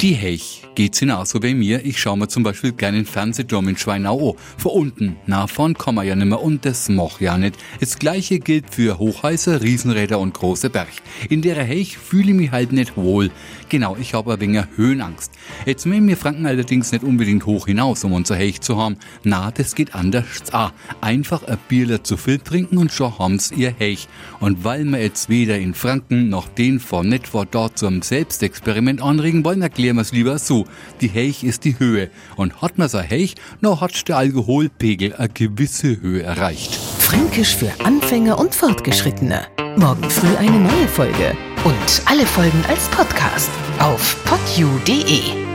die Hech geht's genauso bei mir. Ich schaue mir zum Beispiel gerne den Fernsehturm in Schweinau an. Von unten, nach vorn kann man ja nimmer und das mach ja nicht. Das gleiche gilt für Hochhäuser, Riesenräder und große Berg. In der Hech fühle ich mich halt nicht wohl. Genau, ich habe ein wenig Höhenangst. Jetzt mögen wir Franken allerdings nicht unbedingt hoch hinaus, um unser Hech zu haben. Na, das geht anders. Ah, einfach ein Bierler zu viel trinken und schon haben's ihr Hech. Und weil wir jetzt weder in Franken noch den von Netwa dort zum Selbstexperiment anregen wollen, erklären wir es lieber so. Die Heich ist die Höhe. Und hat man so Heich, noch hat der Alkoholpegel eine gewisse Höhe erreicht. Fränkisch für Anfänger und Fortgeschrittene. Morgen früh eine neue Folge. Und alle Folgen als Podcast auf podu.de.